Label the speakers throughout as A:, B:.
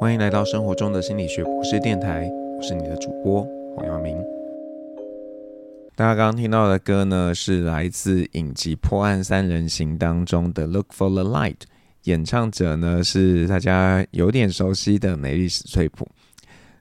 A: 欢迎来到生活中的心理学博士电台，我是你的主播黄耀明。大家刚刚听到的歌呢，是来自影集《破案三人行》当中的《Look for the Light》，演唱者呢是大家有点熟悉的美丽史翠普。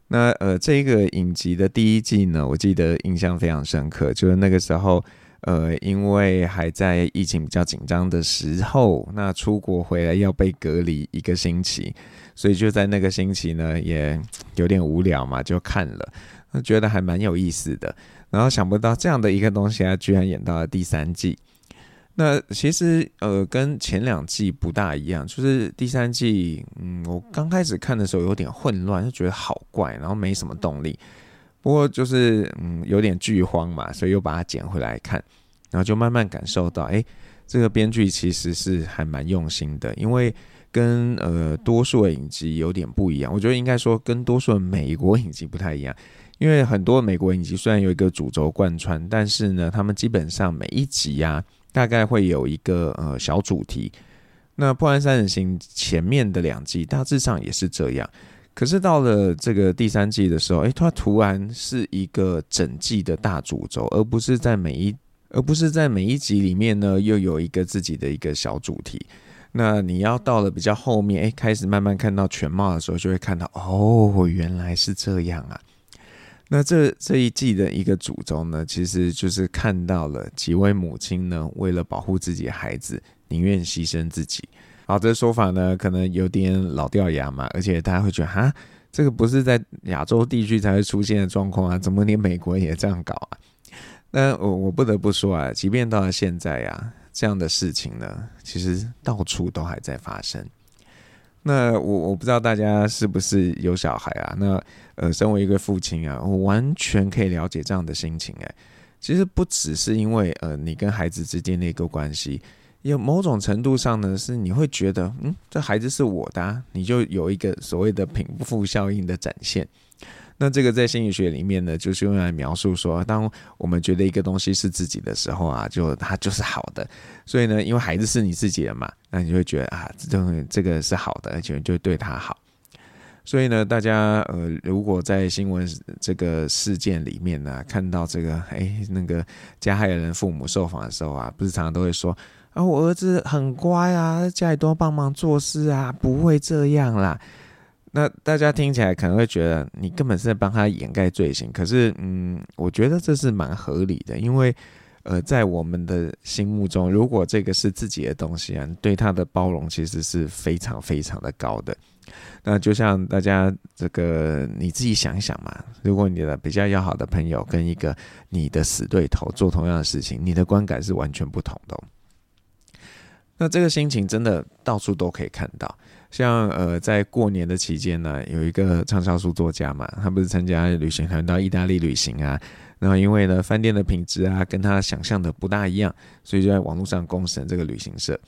A: 那呃，这个影集的第一季呢，我记得印象非常深刻，就是那个时候。呃，因为还在疫情比较紧张的时候，那出国回来要被隔离一个星期，所以就在那个星期呢，也有点无聊嘛，就看了，觉得还蛮有意思的。然后想不到这样的一个东西啊，居然演到了第三季。那其实呃，跟前两季不大一样，就是第三季，嗯，我刚开始看的时候有点混乱，就觉得好怪，然后没什么动力。不过就是嗯，有点剧荒嘛，所以又把它捡回来看，然后就慢慢感受到，哎，这个编剧其实是还蛮用心的，因为跟呃多数的影集有点不一样。我觉得应该说跟多数的美国影集不太一样，因为很多美国影集虽然有一个主轴贯穿，但是呢，他们基本上每一集呀、啊，大概会有一个呃小主题。那《破案三人行》前面的两季大致上也是这样。可是到了这个第三季的时候，哎，它突然是一个整季的大主轴，而不是在每一，而不是在每一集里面呢，又有一个自己的一个小主题。那你要到了比较后面，哎，开始慢慢看到全貌的时候，就会看到，哦，原来是这样啊。那这这一季的一个主轴呢，其实就是看到了几位母亲呢，为了保护自己的孩子，宁愿牺牲自己。好，这说法呢，可能有点老掉牙嘛，而且大家会觉得，哈，这个不是在亚洲地区才会出现的状况啊，怎么连美国也这样搞啊？那我我不得不说啊，即便到了现在啊，这样的事情呢，其实到处都还在发生。那我我不知道大家是不是有小孩啊？那呃，身为一个父亲啊，我完全可以了解这样的心情哎。其实不只是因为呃，你跟孩子之间的一个关系。有某种程度上呢，是你会觉得，嗯，这孩子是我的，你就有一个所谓的贫富效应的展现。那这个在心理学里面呢，就是用来描述说，当我们觉得一个东西是自己的时候啊，就它就是好的。所以呢，因为孩子是你自己的嘛，那你就会觉得啊，这这个是好的，而且就对他好。所以呢，大家呃，如果在新闻这个事件里面呢，看到这个哎那个加害人父母受访的时候啊，不是常常都会说。啊，我儿子很乖啊，家里多帮忙做事啊，不会这样啦。那大家听起来可能会觉得你根本是在帮他掩盖罪行，可是，嗯，我觉得这是蛮合理的，因为，呃，在我们的心目中，如果这个是自己的东西啊，对他的包容其实是非常非常的高的。那就像大家这个你自己想一想嘛，如果你的比较要好的朋友跟一个你的死对头做同样的事情，你的观感是完全不同的。那这个心情真的到处都可以看到，像呃，在过年的期间呢，有一个畅销书作家嘛，他不是参加旅行团到意大利旅行啊，然后因为呢饭店的品质啊跟他想象的不大一样，所以就在网络上公审这个旅行社。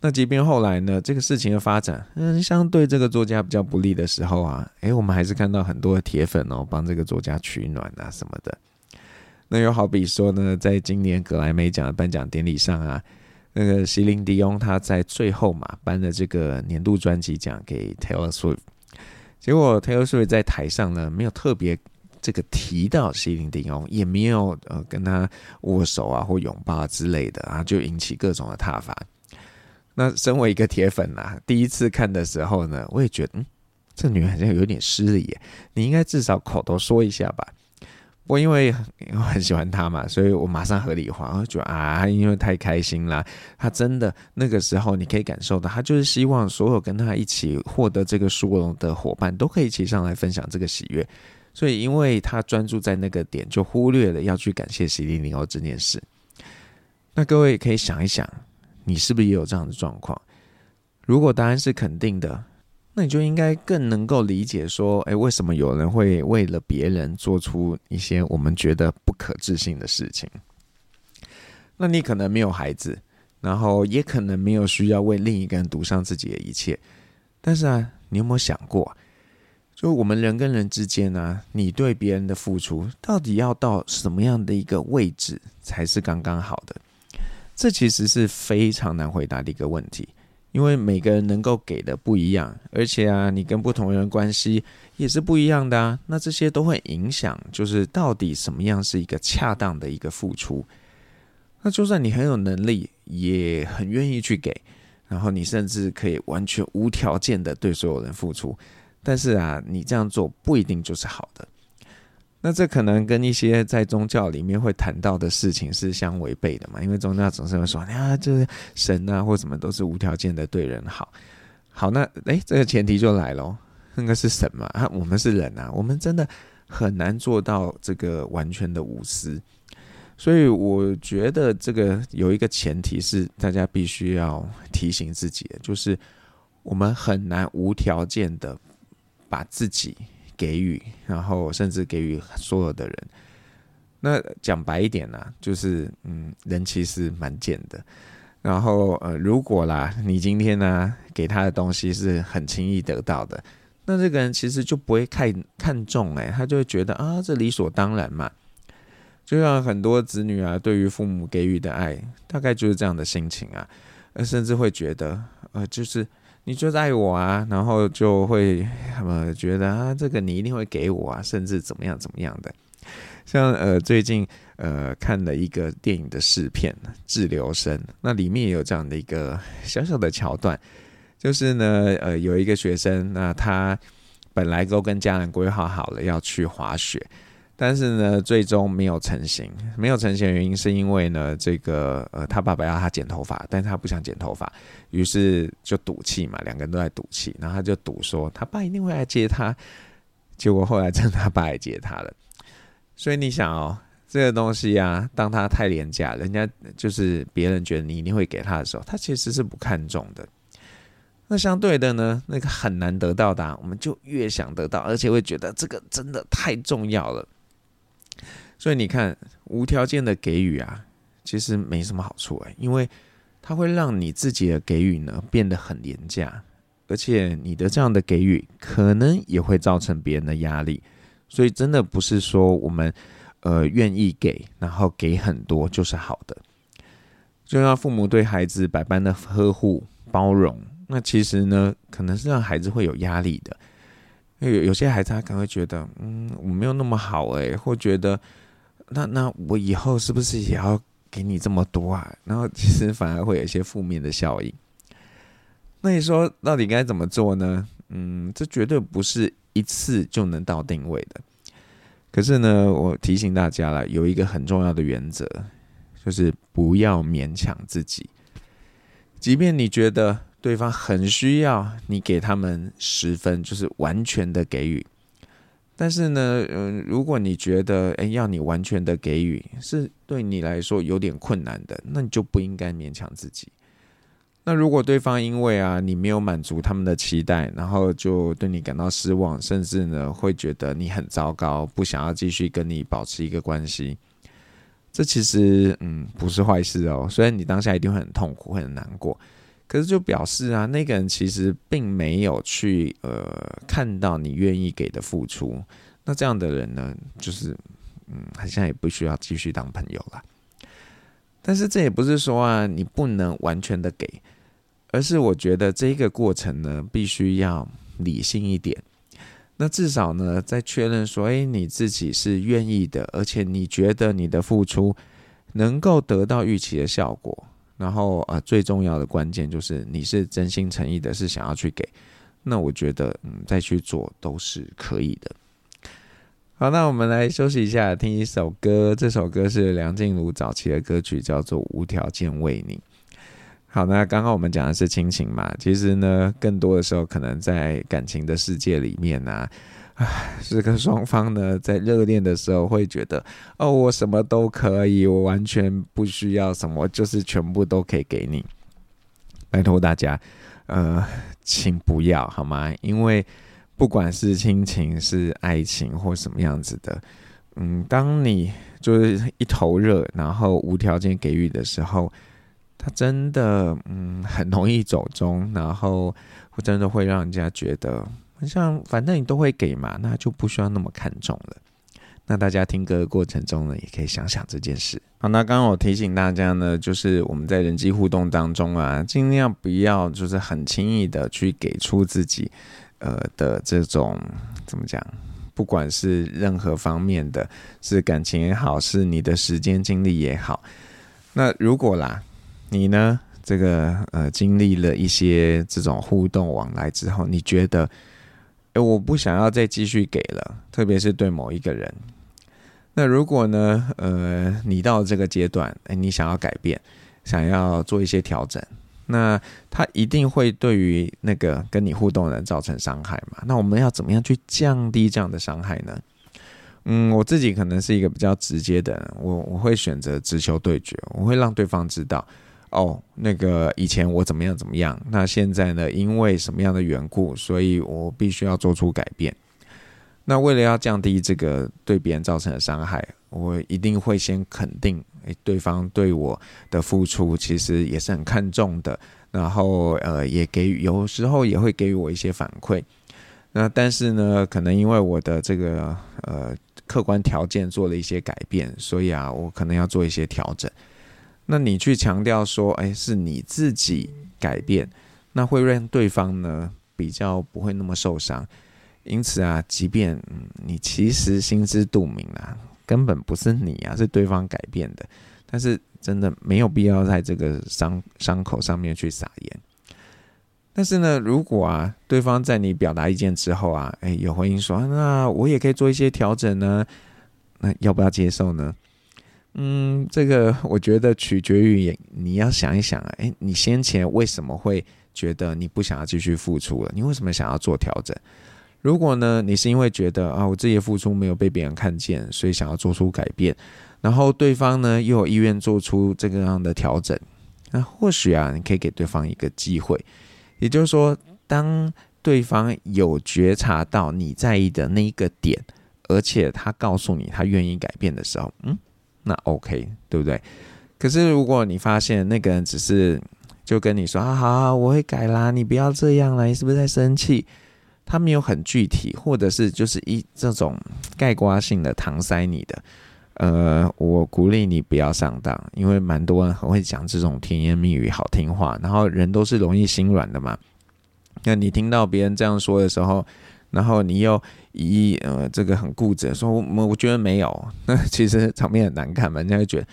A: 那即便后来呢，这个事情的发展，嗯，相对这个作家比较不利的时候啊，诶，我们还是看到很多的铁粉哦，帮这个作家取暖啊什么的。那又好比说呢，在今年格莱美奖的颁奖典礼上啊。那个席琳迪翁，他在最后嘛颁了这个年度专辑奖给 Taylor Swift，结果 Taylor Swift 在台上呢没有特别这个提到席琳迪翁，也没有呃跟他握手啊或拥抱之类的啊，就引起各种的挞伐。那身为一个铁粉呐，第一次看的时候呢，我也觉得嗯，这女人好像有点失礼耶，你应该至少口头说一下吧。我因为我很喜欢他嘛，所以我马上合理化，我觉得啊，因为太开心啦，他真的那个时候你可以感受到，他就是希望所有跟他一起获得这个殊荣的伙伴都可以一起上来分享这个喜悦，所以因为他专注在那个点，就忽略了要去感谢席琳迪翁这件事。那各位可以想一想，你是不是也有这样的状况？如果答案是肯定的。那你就应该更能够理解说，哎，为什么有人会为了别人做出一些我们觉得不可置信的事情？那你可能没有孩子，然后也可能没有需要为另一个人赌上自己的一切。但是啊，你有没有想过，就我们人跟人之间呢，你对别人的付出到底要到什么样的一个位置才是刚刚好的？这其实是非常难回答的一个问题。因为每个人能够给的不一样，而且啊，你跟不同人关系也是不一样的啊。那这些都会影响，就是到底什么样是一个恰当的一个付出。那就算你很有能力，也很愿意去给，然后你甚至可以完全无条件的对所有人付出，但是啊，你这样做不一定就是好的。那这可能跟一些在宗教里面会谈到的事情是相违背的嘛？因为宗教总是会说，啊，就是神啊或什么都是无条件的对人好。好，那诶，这个前提就来了，那个是神嘛？啊，我们是人啊，我们真的很难做到这个完全的无私。所以我觉得这个有一个前提是大家必须要提醒自己的，就是我们很难无条件的把自己。给予，然后甚至给予所有的人。那讲白一点呢、就是嗯，人其实蛮贱的。然后呃，如果啦，你今天呢、给他的东西是很轻易得到的，那这个人其实就不会看看重哎，他就会觉得啊，这理所当然嘛。就像很多子女啊，对于父母给予的爱，大概就是这样的心情啊，呃，甚至会觉得呃，就是。你就爱我啊，然后就会他们觉得啊，这个你一定会给我啊，甚至怎么样怎么样的。像呃最近呃看了一个电影的试片《滞留生》，那里面也有这样的一个小小的桥段，就是呢呃有一个学生，那他本来都跟家人规划好了要去滑雪。但是呢，最终没有成型。没有成型的原因是因为呢，这个呃，他爸爸要他剪头发，但是他不想剪头发，于是就赌气嘛，两个人都在赌气。然后他就赌说，他爸一定会来接他。结果后来真的他爸来接他了。所以你想哦，这个东西啊，当他太廉价，人家就是别人觉得你一定会给他的时候，他其实是不看重的。那相对的呢，那个很难得到的，我们就越想得到，而且会觉得这个真的太重要了。所以你看，无条件的给予啊，其实没什么好处哎，因为它会让你自己的给予呢变得很廉价，而且你的这样的给予可能也会造成别人的压力。所以真的不是说我们呃愿意给，然后给很多就是好的。就让父母对孩子百般的呵护包容，那其实呢，可能是让孩子会有压力的。有有些孩子他可能会觉得，嗯，我没有那么好哎，或觉得。那那我以后是不是也要给你这么多啊？然后其实反而会有一些负面的效应。那你说到底该怎么做呢？嗯，这绝对不是一次就能到定位的。可是呢，我提醒大家了，有一个很重要的原则，就是不要勉强自己。即便你觉得对方很需要你给他们十分，就是完全的给予。但是呢，嗯，如果你觉得，诶，要你完全的给予是对你来说有点困难的，那你就不应该勉强自己。那如果对方因为啊，你没有满足他们的期待，然后就对你感到失望，甚至呢，会觉得你很糟糕，不想要继续跟你保持一个关系，这其实，嗯，不是坏事哦。虽然你当下一定会很痛苦，会很难过。可是就表示啊，那个人其实并没有去呃看到你愿意给的付出，那这样的人呢，就是嗯，好像也不需要继续当朋友了。但是这也不是说啊，你不能完全的给，而是我觉得这个过程呢，必须要理性一点。那至少呢，在确认说，哎，你自己是愿意的，而且你觉得你的付出能够得到预期的效果。然后啊，最重要的关键就是你是真心诚意的，是想要去给，那我觉得嗯，再去做都是可以的。好，那我们来休息一下，听一首歌。这首歌是梁静茹早期的歌曲，叫做《无条件为你》。好，那刚刚我们讲的是亲情嘛，其实呢，更多的时候可能在感情的世界里面呢、唉，这个双方呢，在热恋的时候会觉得，哦，我什么都可以，我完全不需要什么，就是全部都可以给你。拜托大家，呃，请不要好吗？因为不管是亲情、是爱情或什么样子的，嗯，当你就是一头热，然后无条件给予的时候，他真的嗯很容易走中，然后真的会让人家觉得。像反正你都会给嘛，那就不需要那么看重了。那大家听歌的过程中呢，也可以想想这件事。好，那刚刚我提醒大家呢，就是我们在人际互动当中啊，尽量不要就是很轻易的去给出自己呃的这种怎么讲，不管是任何方面的，是感情也好，是你的时间精力也好。那如果啦，你呢这个呃经历了一些这种互动往来之后，你觉得，诶，我不想要再继续给了，特别是对某一个人。那如果呢，呃，你到这个阶段，诶，你想要改变，想要做一些调整，那他一定会对于那个跟你互动的人造成伤害嘛？那我们要怎么样去降低这样的伤害呢？嗯，我自己可能是一个比较直接的人，我我会选择直球对决，我会让对方知道，哦，那个以前我怎么样怎么样，那现在呢，因为什么样的缘故，所以我必须要做出改变。那为了要降低这个对别人造成的伤害，我一定会先肯定，诶，对方对我的付出其实也是很看重的，然后呃，也给予，有时候也会给予我一些反馈。那但是呢，可能因为我的这个呃客观条件做了一些改变，所以啊，我可能要做一些调整。那你去强调说，诶，是你自己改变，那会让对方呢比较不会那么受伤。因此啊，即便，你其实心知肚明啊，根本不是你啊，是对方改变的。但是真的没有必要在这个伤伤口上面去撒盐。但是呢，如果啊，对方在你表达意见之后啊，诶，有回应说，那我也可以做一些调整呢，那要不要接受呢？嗯，这个我觉得取决于你要想一想啊，诶，你先前为什么会觉得你不想要继续付出了？你为什么想要做调整？如果呢，你是因为觉得啊，我自己付出没有被别人看见，所以想要做出改变，然后对方呢又有意愿做出这个样的调整，那或许啊，你可以给对方一个机会，也就是说，当对方有觉察到你在意的那一个点，而且他告诉你他愿意改变的时候，嗯，那 OK，对不对？可是如果你发现那个人只是就跟你说啊，好，我会改啦，你不要这样啦，你是不是在生气？他没有很具体，或者是就是一这种概括性的搪塞你的，呃，我鼓励你不要上当，因为蛮多人很会讲这种甜言蜜语、好听话，然后人都是容易心软的嘛。那你听到别人这样说的时候，然后你又以呃这个很固执说，我我觉得没有，那 其实场面很难看嘛，人家会觉得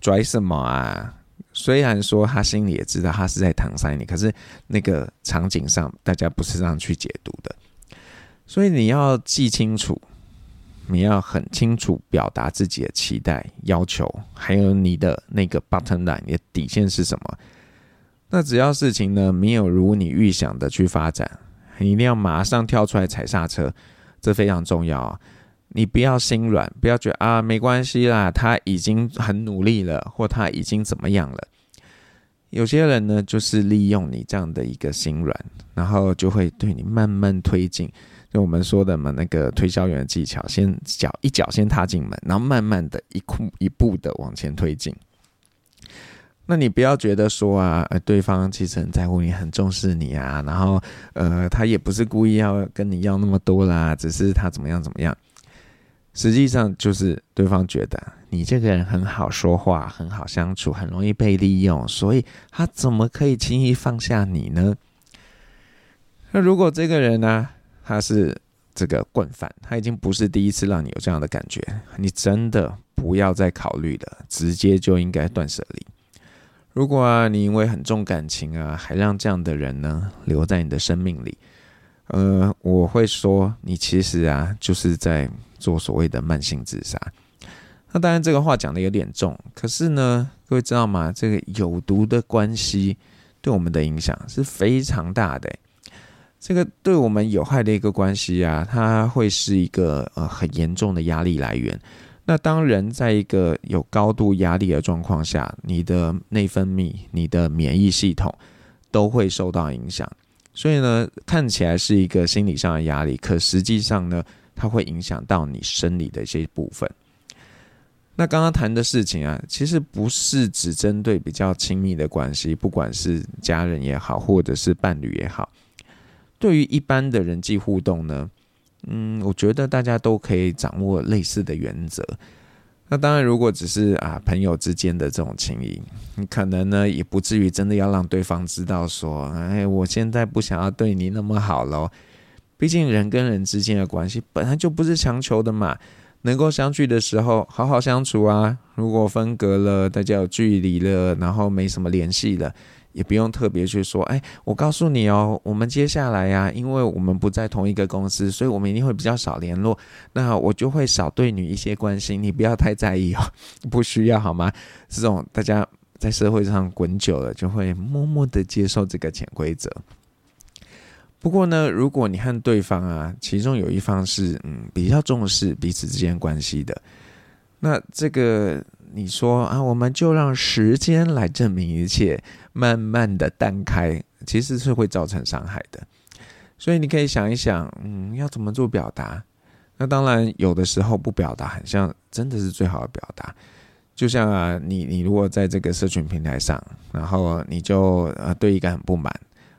A: 拽什么啊？虽然说他心里也知道他是在搪塞你，可是那个场景上大家不是这样去解读的，所以你要记清楚，你要很清楚表达自己的期待、要求，还有你的那个 button line，你的底线是什么？那只要事情呢没有如你预想的去发展，你一定要马上跳出来踩刹车，这非常重要啊。你不要心软，不要觉得啊，没关系啦，他已经很努力了，或他已经怎么样了。有些人呢，就是利用你这样的一个心软，然后就会对你慢慢推进。就我们说的嘛，那个推销员的技巧，先脚一脚先踏进门，然后慢慢的一步一步的往前推进。那你不要觉得说啊，呃，对方其实很在乎你，很重视你啊，然后呃，他也不是故意要跟你要那么多啦，只是他怎么样怎么样。实际上就是对方觉得你这个人很好说话，很好相处，很容易被利用，所以他怎么可以轻易放下你呢？那如果这个人呢、他是这个惯犯，他已经不是第一次让你有这样的感觉，你真的不要再考虑了，直接就应该断舍离。如果啊，你因为很重感情啊，还让这样的人呢留在你的生命里，呃，我会说你其实啊，就是在。做所谓的慢性自杀，那当然这个话讲的有点重，可是呢，各位知道吗？这个有毒的关系对我们的影响是非常大的。这个对我们有害的一个关系啊，它会是一个呃很严重的压力来源。那当人在一个有高度压力的状况下，你的内分泌、你的免疫系统都会受到影响。所以呢，看起来是一个心理上的压力，可实际上呢，它会影响到你生理的一些部分。那刚刚谈的事情啊，其实不是只针对比较亲密的关系，不管是家人也好，或者是伴侣也好。对于一般的人际互动呢，嗯，我觉得大家都可以掌握类似的原则。那当然，如果只是啊朋友之间的这种情谊，你可能呢也不至于真的要让对方知道说，哎，我现在不想要对你那么好喽。毕竟人跟人之间的关系本来就不是强求的嘛，能够相聚的时候好好相处啊。如果分隔了，大家有距离了，然后没什么联系了。也不用特别去说，哎，我告诉你哦，我们接下来呀，因为我们不在同一个公司，所以我们一定会比较少联络。那我就会少对你一些关心，你不要太在意哦，不需要好吗？这种大家在社会上滚久了，就会默默的接受这个潜规则。不过呢，如果你和对方啊，其中有一方是嗯比较重视彼此之间关系的，那这个。你说啊，我们就让时间来证明一切，慢慢的淡开，其实是会造成伤害的。所以你可以想一想，嗯，要怎么做表达？那当然，有的时候不表达，好像真的是最好的表达。就像啊，你你如果在这个社群平台上，然后你就呃对一个很不满，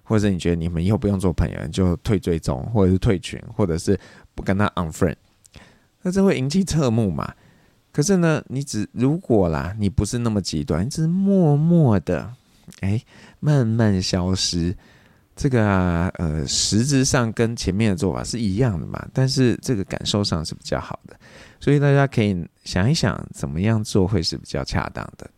A: 或者你觉得你们以后不用做朋友，就退追踪，或者是退群，或者是不跟他 unfriend，那这会引起侧目嘛？可是呢，你只如果啦，你不是那么极端，你只是默默的，哎，慢慢消失，这个啊，呃，实质上跟前面的做法是一样的嘛，但是这个感受上是比较好的，所以大家可以想一想，怎么样做会是比较恰当的。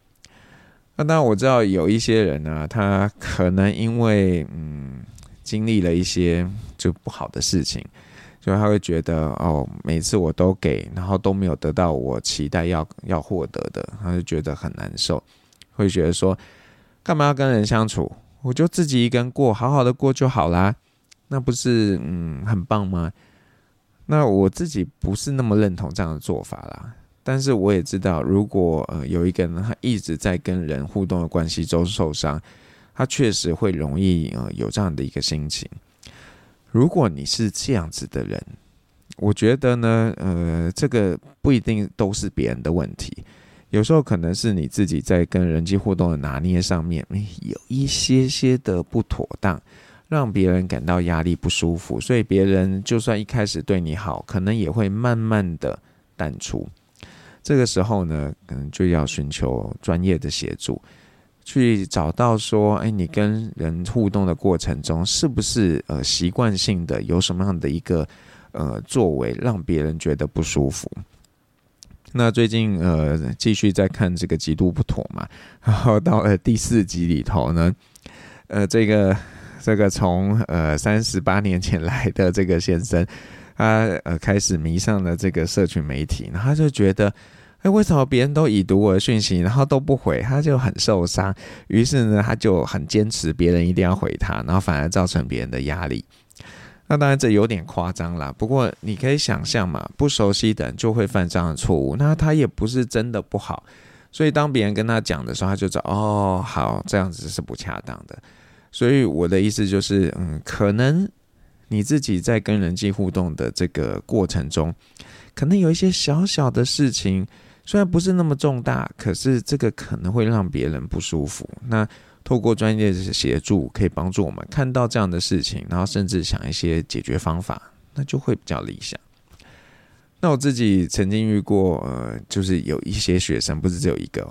A: 那当然我知道有一些人呢，他可能因为嗯，经历了一些就不好的事情。就他会觉得哦，每次我都给，然后都没有得到我期待要要获得的，他就觉得很难受，会觉得说，干嘛要跟人相处？我就自己一个人过，好好的过就好啦，那不是嗯很棒吗？那我自己不是那么认同这样的做法啦，但是我也知道，如果呃有一个人他一直在跟人互动的关系中受伤，他确实会容易呃有这样的一个心情。如果你是这样子的人，我觉得呢，呃，这个不一定都是别人的问题，有时候可能是你自己在跟人际互动的拿捏上面有一些些的不妥当，让别人感到压力不舒服，所以别人就算一开始对你好，可能也会慢慢的淡出。这个时候呢，可能就要寻求专业的协助。去找到说，哎，你跟人互动的过程中，是不是呃习惯性的有什么样的一个呃作为，让别人觉得不舒服？那最近呃继续在看这个极度不妥嘛，然后到了第四集里头呢，呃这个这个从呃三十八年前来的这个先生，他呃开始迷上了这个社群媒体，然后他就觉得。哎，为什么别人都已读我的讯息，然后都不回，他就很受伤。于是呢，他就很坚持别人一定要回他，然后反而造成别人的压力。那当然这有点夸张啦，不过你可以想象嘛，不熟悉的人就会犯这样的错误。那他也不是真的不好，所以当别人跟他讲的时候，他就知道哦，好，这样子是不恰当的。所以我的意思就是，嗯，可能你自己在跟人际互动的这个过程中，可能有一些小小的事情。虽然不是那么重大，可是这个可能会让别人不舒服。那透过专业的协助，可以帮助我们看到这样的事情，然后甚至想一些解决方法，那就会比较理想。那我自己曾经遇过，呃，就是有一些学生，不是只有一个，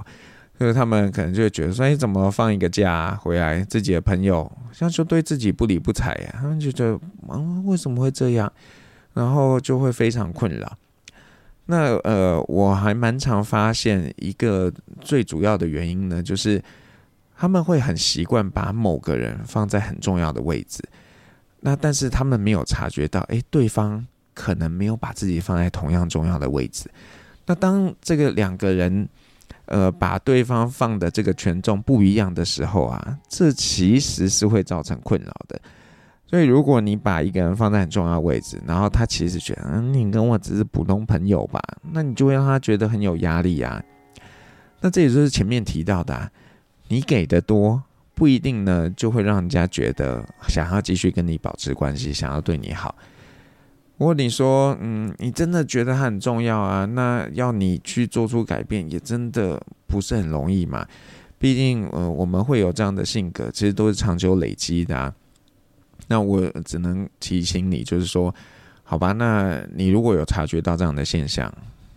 A: 就是他们可能就会觉得说，哎，怎么放一个假回来，自己的朋友像就对自己不理不睬呀？他们就觉得，嗯，为什么会这样？然后就会非常困扰。那呃，我还蛮常发现一个最主要的原因呢，就是他们会很习惯把某个人放在很重要的位置，那但是他们没有察觉到，诶，对方可能没有把自己放在同样重要的位置。那当这个两个人呃把对方放的这个权重不一样的时候啊，这其实是会造成困扰的。所以，如果你把一个人放在很重要的位置，然后他其实觉得，嗯，你跟我只是普通朋友吧，那你就会让他觉得很有压力啊。那这也就是前面提到的，你给的多不一定呢，就会让人家觉得想要继续跟你保持关系，想要对你好。如果你说，嗯，你真的觉得他很重要啊，那要你去做出改变，也真的不是很容易嘛。毕竟，呃，我们会有这样的性格，其实都是长久累积的啊。那我只能提醒你，就是说，好吧，那你如果有察觉到这样的现象，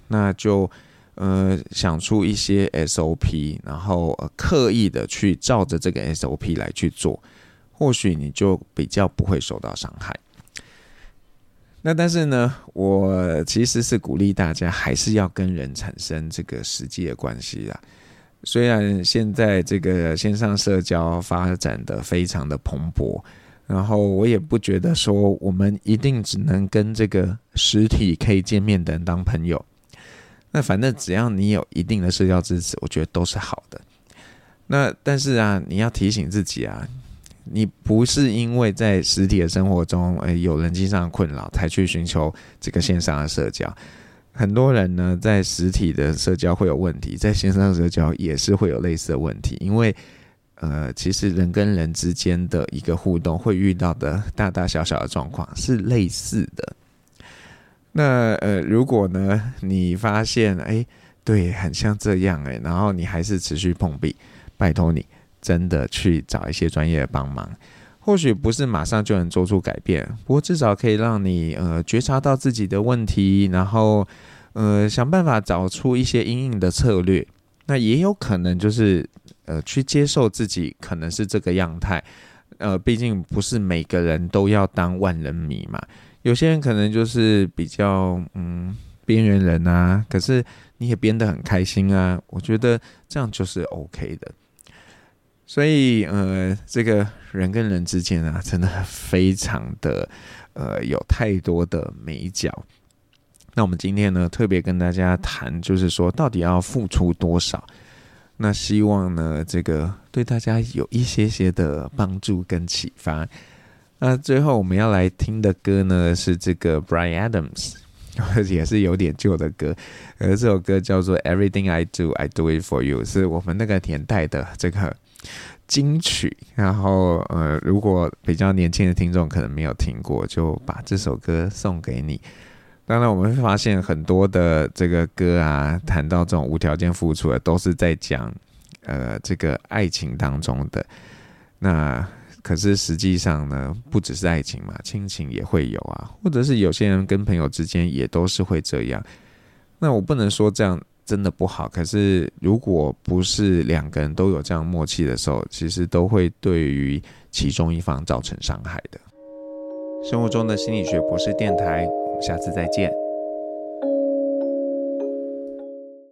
A: 那就呃想出一些 SOP，然后、呃、刻意的去照着这个 SOP 来去做，或许你就比较不会受到伤害。那但是呢，我其实是鼓励大家还是要跟人产生这个实际的关系啊。虽然现在这个线上社交发展的非常的蓬勃。然后我也不觉得说我们一定只能跟这个实体可以见面的人当朋友，那反正只要你有一定的社交支持，我觉得都是好的。那但是啊，你要提醒自己啊，你不是因为在实体的生活中，诶有人际上的困扰才去寻求这个线上的社交。很多人呢，在实体的社交会有问题，在线上社交也是会有类似的问题，因为。呃，其实人跟人之间的一个互动会遇到的大大小小的状况是类似的。那呃，如果呢，你发现哎，对，很像这样哎，然后你还是持续碰壁，拜托你真的去找一些专业的帮忙。或许不是马上就能做出改变，不过至少可以让你呃觉察到自己的问题，然后呃想办法找出一些阴影的策略。那也有可能就是。呃，去接受自己可能是这个样态，呃，毕竟不是每个人都要当万人迷嘛。有些人可能就是比较嗯边缘人啊，可是你也编得很开心啊，我觉得这样就是 OK 的。所以呃，这个人跟人之间啊，真的非常的呃有太多的美角。那我们今天呢，特别跟大家谈，就是说到底要付出多少。那希望呢，这个对大家有一些些的帮助跟启发。那最后我们要来听的歌呢，是这个 Bryan Adams，也是有点旧的歌。而这首歌叫做 Everything I Do, I Do It For You，是我们那个年代的这个金曲。然后呃，如果比较年轻的听众可能没有听过，就把这首歌送给你。当然，我们会发现很多的这个歌啊，谈到这种无条件付出的，都是在讲呃这个爱情当中的。那可是实际上呢，不只是爱情嘛，亲情也会有啊，或者是有些人跟朋友之间也都是会这样。那我不能说这样真的不好，可是如果不是两个人都有这样默契的时候，其实都会对于其中一方造成伤害的。生活中的心理学博士电台。下次再见。